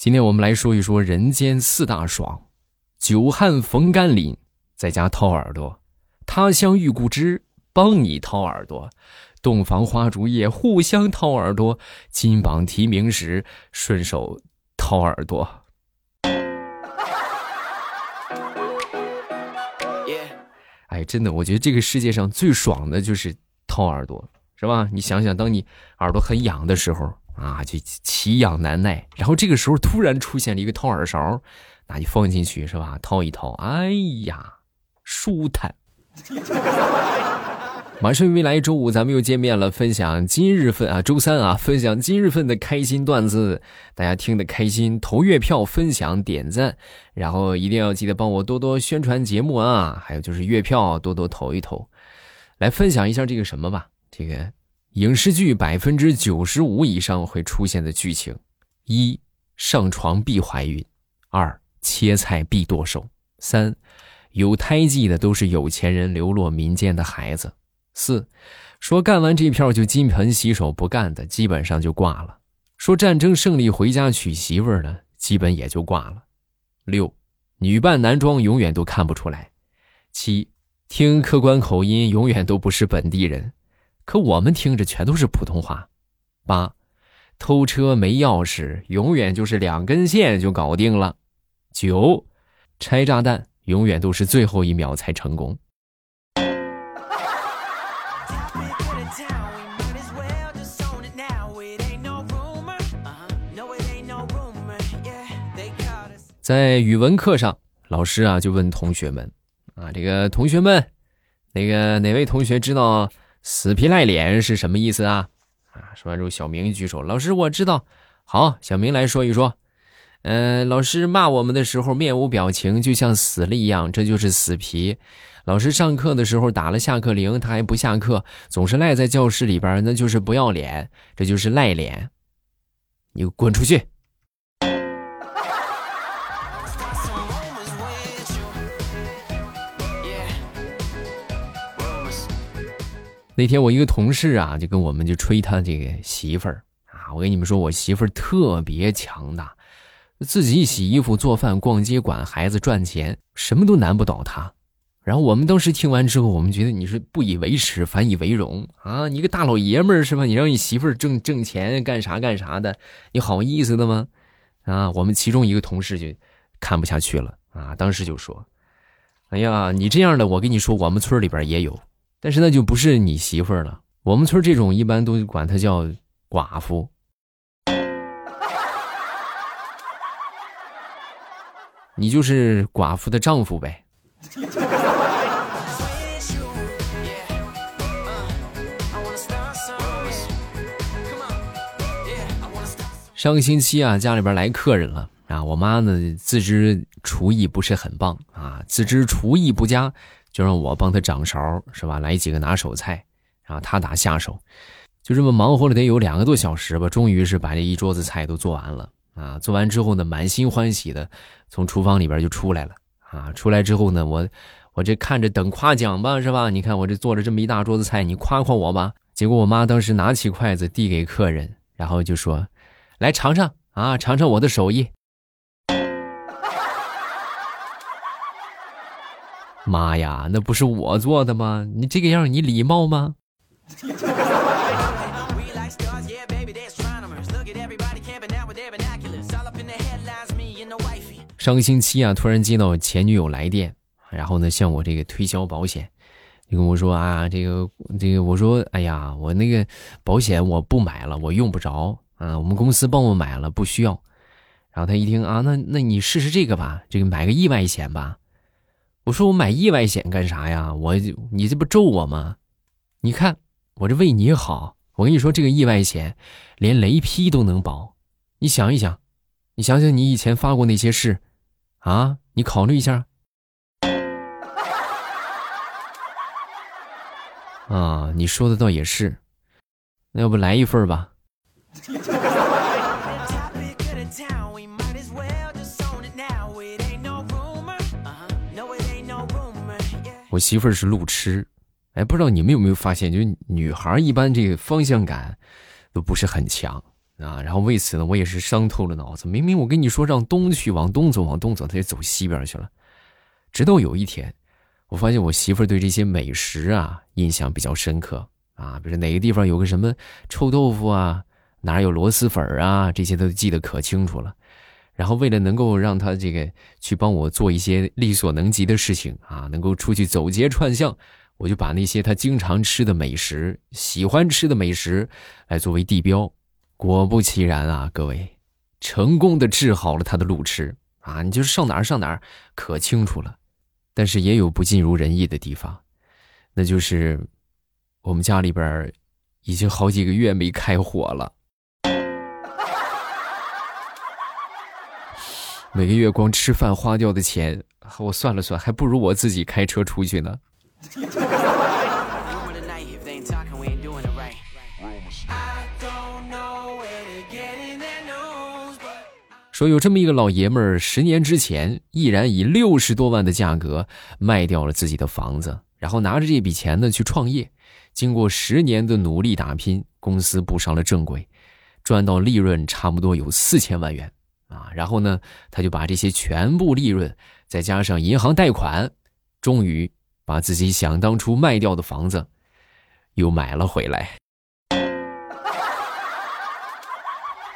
今天我们来说一说人间四大爽：久旱逢甘霖，在家掏耳朵；他乡遇故知，帮你掏耳朵；洞房花烛夜，互相掏耳朵；金榜题名时，顺手掏耳朵。哎，真的，我觉得这个世界上最爽的就是掏耳朵，是吧？你想想，当你耳朵很痒的时候。啊，就奇痒难耐，然后这个时候突然出现了一个掏耳勺，那就放进去是吧？掏一掏，哎呀，舒坦。马上未来周五咱们又见面了，分享今日份啊，周三啊，分享今日份的开心段子，大家听得开心，投月票、分享、点赞，然后一定要记得帮我多多宣传节目啊，还有就是月票多多投一投，来分享一下这个什么吧，这个。影视剧百分之九十五以上会出现的剧情：一、上床必怀孕；二、切菜必剁手；三、有胎记的都是有钱人流落民间的孩子；四、说干完这票就金盆洗手不干的，基本上就挂了；说战争胜利回家娶媳妇儿的，基本也就挂了；六、女扮男装永远都看不出来；七、听客观口音永远都不是本地人。可我们听着全都是普通话。八，偷车没钥匙，永远就是两根线就搞定了。九，拆炸弹永远都是最后一秒才成功。在语文课上，老师啊就问同学们：“啊，这个同学们，那个哪位同学知道？”死皮赖脸是什么意思啊？啊！说完之后，小明举手：“老师，我知道。”好，小明来说一说。嗯，老师骂我们的时候面无表情，就像死了一样，这就是死皮。老师上课的时候打了下课铃，他还不下课，总是赖在教室里边，那就是不要脸，这就是赖脸。你滚出去！那天我一个同事啊，就跟我们就吹他这个媳妇儿啊，我跟你们说，我媳妇儿特别强大，自己洗衣服、做饭、逛街、管孩子、赚钱，什么都难不倒她。然后我们当时听完之后，我们觉得你是不以为耻，反以为荣啊！你个大老爷们儿是吧？你让你媳妇儿挣挣钱干啥干啥的，你好意思的吗？啊！我们其中一个同事就看不下去了啊，当时就说：“哎呀，你这样的，我跟你说，我们村里边也有。”但是那就不是你媳妇儿了。我们村这种一般都管她叫寡妇。你就是寡妇的丈夫呗。上个星期啊，家里边来客人了啊，我妈呢自知厨艺不是很棒啊，自知厨艺不佳。就让我帮他掌勺，是吧？来几个拿手菜，然后他打下手，就这么忙活了得有两个多小时吧。终于是把这一桌子菜都做完了啊！做完之后呢，满心欢喜的从厨房里边就出来了啊！出来之后呢，我我这看着等夸奖吧，是吧？你看我这做了这么一大桌子菜，你夸夸我吧。结果我妈当时拿起筷子递给客人，然后就说：“来尝尝啊，尝尝我的手艺。”妈呀，那不是我做的吗？你这个样，你礼貌吗？上个星期啊，突然接到前女友来电，然后呢，向我这个推销保险，就跟我说啊，这个这个，我说，哎呀，我那个保险我不买了，我用不着啊，我们公司帮我买了，不需要。然后他一听啊，那那你试试这个吧，这个买个意外险吧。我说我买意外险干啥呀？我你这不咒我吗？你看我这为你好，我跟你说这个意外险连雷劈都能保。你想一想，你想想你以前发过那些誓，啊，你考虑一下。啊，你说的倒也是，那要不来一份吧？媳妇儿是路痴，哎，不知道你们有没有发现，就女孩一般这个方向感都不是很强，啊。然后为此呢，我也是伤透了脑子。明明我跟你说让东去，往东走，往东走，他就走西边去了。直到有一天，我发现我媳妇儿对这些美食啊印象比较深刻啊，比如哪个地方有个什么臭豆腐啊，哪有螺蛳粉啊，这些都记得可清楚了。然后为了能够让他这个去帮我做一些力所能及的事情啊，能够出去走街串巷，我就把那些他经常吃的美食、喜欢吃的美食来作为地标。果不其然啊，各位，成功的治好了他的路痴啊！你就是上哪儿上哪儿可清楚了。但是也有不尽如人意的地方，那就是我们家里边已经好几个月没开火了。每个月光吃饭花掉的钱，我算了算，还不如我自己开车出去呢。说有这么一个老爷们儿，十年之前毅然以六十多万的价格卖掉了自己的房子，然后拿着这笔钱呢去创业。经过十年的努力打拼，公司步上了正轨，赚到利润差不多有四千万元。啊，然后呢，他就把这些全部利润，再加上银行贷款，终于把自己想当初卖掉的房子又买了回来。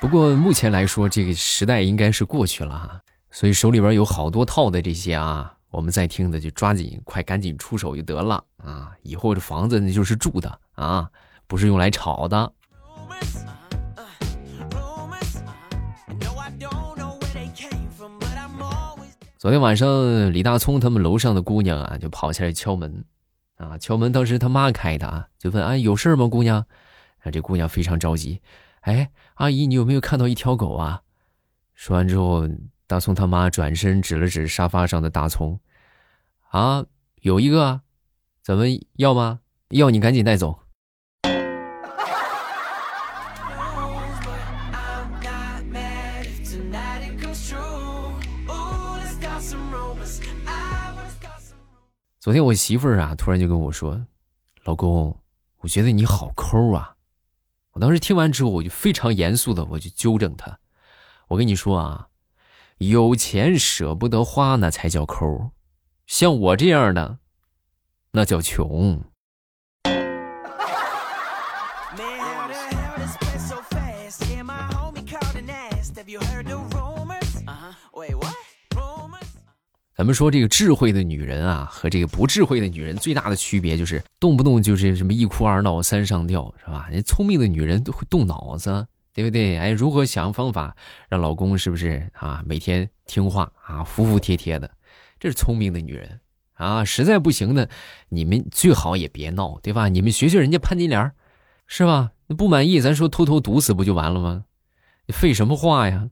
不过目前来说，这个时代应该是过去了哈，所以手里边有好多套的这些啊，我们在听的就抓紧快赶紧出手就得了啊！以后这房子那就是住的啊，不是用来炒的。昨天晚上，李大聪他们楼上的姑娘啊，就跑下来敲门，啊，敲门，当时他妈开的啊，就问啊，有事吗，姑娘？啊，这姑娘非常着急，哎，阿姨，你有没有看到一条狗啊？说完之后，大葱他妈转身指了指沙发上的大葱，啊，有一个，怎么要吗？要你赶紧带走。昨天我媳妇儿啊，突然就跟我说：“老公，我觉得你好抠啊！”我当时听完之后，我就非常严肃的，我就纠正她：“我跟你说啊，有钱舍不得花那才叫抠，像我这样的，那叫穷。”咱们说这个智慧的女人啊，和这个不智慧的女人最大的区别就是，动不动就是什么一哭二闹三上吊，是吧？人聪明的女人都会动脑子，对不对？哎，如何想方法让老公是不是啊每天听话啊，服服帖帖的？这是聪明的女人啊！实在不行呢，你们最好也别闹，对吧？你们学学人家潘金莲，是吧？不满意，咱说偷偷毒死不就完了吗？你废什么话呀？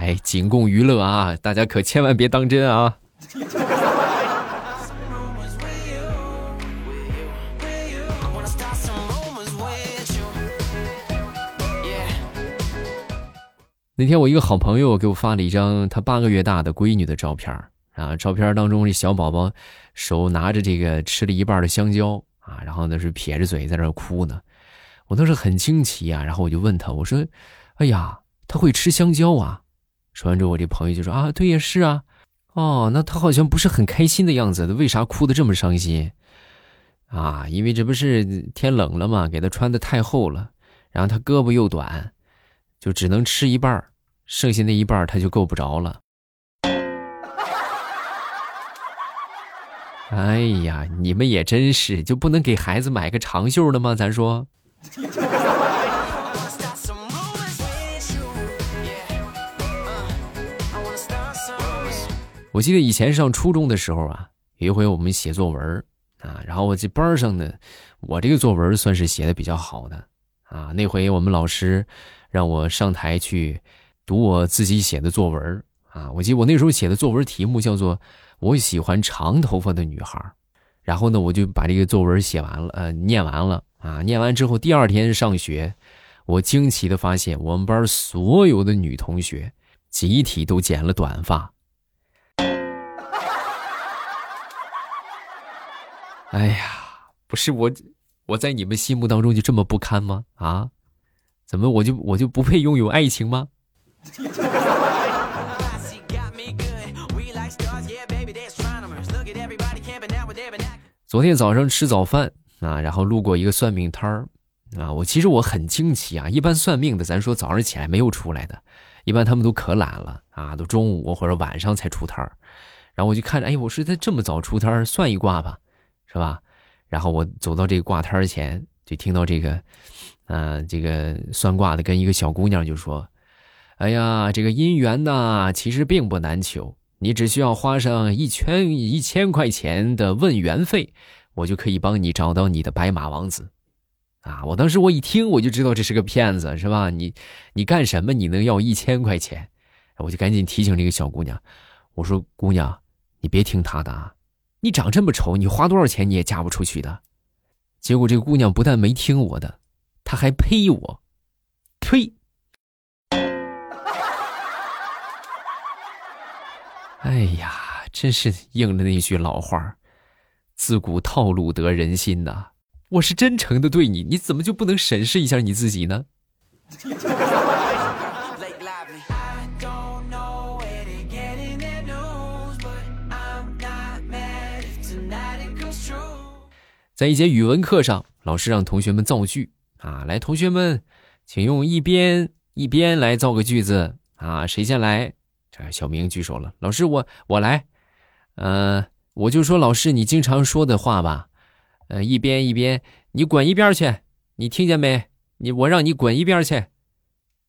哎，仅供娱乐啊！大家可千万别当真啊！那天我一个好朋友给我发了一张他八个月大的闺女的照片啊，照片当中这小宝宝手拿着这个吃了一半的香蕉啊，然后呢是撇着嘴在那哭呢。我当时很惊奇啊，然后我就问他，我说：“哎呀，他会吃香蕉啊？”说完之后，我这朋友就说：“啊，对，呀是啊，哦，那他好像不是很开心的样子，他为啥哭的这么伤心？啊，因为这不是天冷了嘛，给他穿的太厚了，然后他胳膊又短，就只能吃一半，剩下那一半他就够不着了。哎呀，你们也真是，就不能给孩子买个长袖的吗？咱说。”我记得以前上初中的时候啊，有一回我们写作文啊，然后我这班上呢，我这个作文算是写的比较好的啊。那回我们老师让我上台去读我自己写的作文啊。我记得我那时候写的作文题目叫做《我喜欢长头发的女孩》，然后呢，我就把这个作文写完了，呃，念完了啊。念完之后，第二天上学，我惊奇的发现，我们班所有的女同学集体都剪了短发。哎呀，不是我，我在你们心目当中就这么不堪吗？啊，怎么我就我就不配拥有爱情吗？昨天早上吃早饭啊，然后路过一个算命摊儿啊，我其实我很惊奇啊，一般算命的咱说早上起来没有出来的，一般他们都可懒了啊，都中午或者晚上才出摊儿，然后我就看着，哎，我说他这么早出摊儿，算一卦吧，是吧？然后我走到这个卦摊前，就听到这个，嗯，这个算卦的跟一个小姑娘就说：“哎呀，这个姻缘呐，其实并不难求，你只需要花上一千一千块钱的问缘费，我就可以帮你找到你的白马王子。”啊！我当时我一听，我就知道这是个骗子，是吧？你你干什么？你能要一千块钱？我就赶紧提醒这个小姑娘，我说：“姑娘，你别听他的啊。”你长这么丑，你花多少钱你也嫁不出去的。结果这个姑娘不但没听我的，她还呸我，呸！哎呀，真是应了那句老话自古套路得人心呐。我是真诚的对你，你怎么就不能审视一下你自己呢？在一节语文课上，老师让同学们造句啊，来，同学们，请用一边一边来造个句子啊，谁先来？这小明举手了，老师，我我来，呃，我就说老师你经常说的话吧，呃，一边一边，你滚一边去，你听见没？你我让你滚一边去，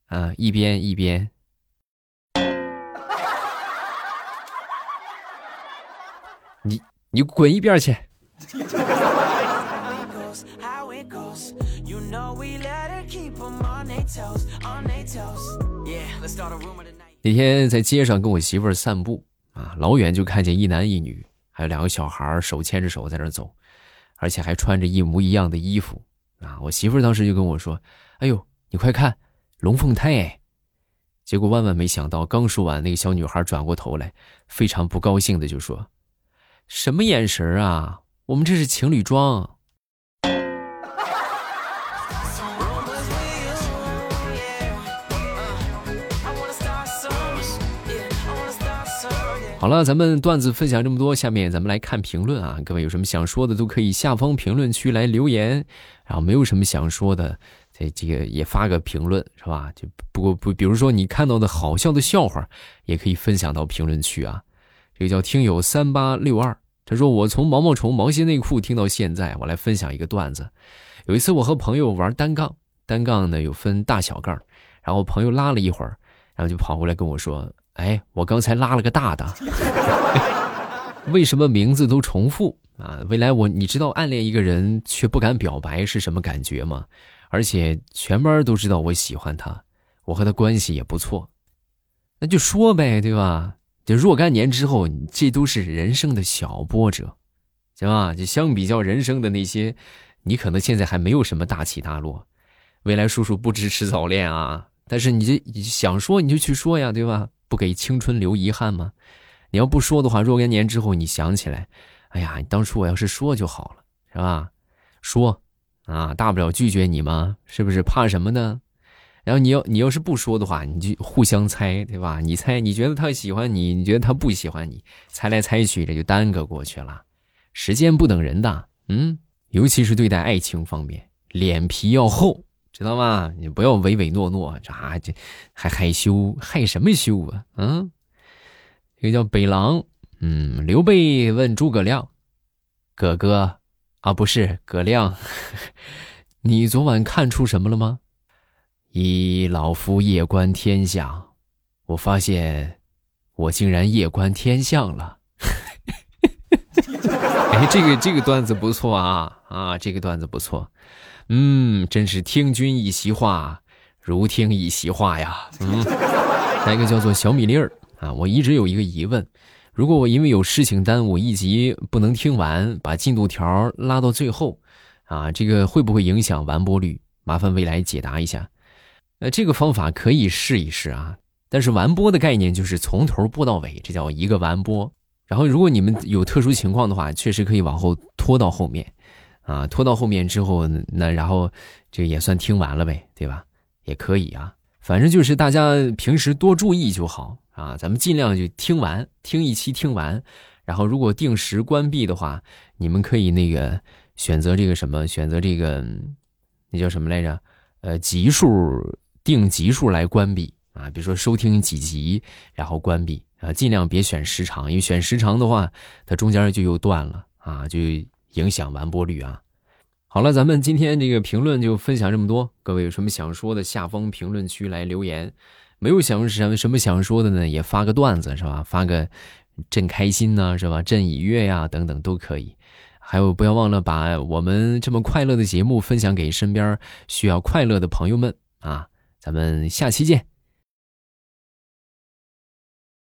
啊，一边一边，你你滚一边去。那天在街上跟我媳妇儿散步啊，老远就看见一男一女，还有两个小孩手牵着手在那走，而且还穿着一模一样的衣服啊。我媳妇儿当时就跟我说：“哎呦，你快看，龙凤胎！”哎，结果万万没想到，刚说完，那个小女孩转过头来，非常不高兴的就说：“什么眼神啊？我们这是情侣装。”好了，咱们段子分享这么多，下面咱们来看评论啊。各位有什么想说的，都可以下方评论区来留言。然后没有什么想说的，这这个也发个评论是吧？就不过不，比如说你看到的好笑的笑话，也可以分享到评论区啊。这个叫听友三八六二，他说我从毛毛虫毛线内裤听到现在，我来分享一个段子。有一次我和朋友玩单杠，单杠呢有分大小杠，然后朋友拉了一会儿，然后就跑过来跟我说。哎，我刚才拉了个大的，为什么名字都重复啊？未来我你知道暗恋一个人却不敢表白是什么感觉吗？而且全班都知道我喜欢他，我和他关系也不错，那就说呗，对吧？就若干年之后，这都是人生的小波折，行吧？就相比较人生的那些，你可能现在还没有什么大起大落。未来叔叔不支持早恋啊，但是你这想说你就去说呀，对吧？不给青春留遗憾吗？你要不说的话，若干年之后你想起来，哎呀，当初我要是说就好了，是吧？说啊，大不了拒绝你嘛，是不是？怕什么呢？然后你要你要是不说的话，你就互相猜，对吧？你猜，你觉得他喜欢你，你觉得他不喜欢你，猜来猜去，这就耽搁过去了。时间不等人的，嗯，尤其是对待爱情方面，脸皮要厚。知道吗？你不要唯唯诺诺，这这还害羞，害什么羞啊？嗯，这个叫北狼。嗯，刘备问诸葛亮：“哥哥，啊，不是葛亮，你昨晚看出什么了吗？”一老夫夜观天象，我发现我竟然夜观天象了。哎，这个这个段子不错啊啊，这个段子不错。嗯，真是听君一席话，如听一席话呀。嗯，下一个叫做小米粒儿啊，我一直有一个疑问：如果我因为有事情耽误一集不能听完，把进度条拉到最后，啊，这个会不会影响完播率？麻烦未来解答一下。呃，这个方法可以试一试啊，但是完播的概念就是从头播到尾，这叫一个完播。然后，如果你们有特殊情况的话，确实可以往后拖到后面。啊，拖到后面之后，那然后这也算听完了呗，对吧？也可以啊，反正就是大家平时多注意就好啊。咱们尽量就听完，听一期听完，然后如果定时关闭的话，你们可以那个选择这个什么，选择这个那叫什么来着？呃，集数定集数来关闭啊，比如说收听几集，然后关闭啊，尽量别选时长，因为选时长的话，它中间就又断了啊，就。影响完播率啊！好了，咱们今天这个评论就分享这么多。各位有什么想说的，下方评论区来留言。没有想什么什么想说的呢，也发个段子是吧？发个朕开心呢是吧？朕已阅呀等等都可以。还有不要忘了把我们这么快乐的节目分享给身边需要快乐的朋友们啊！咱们下期见。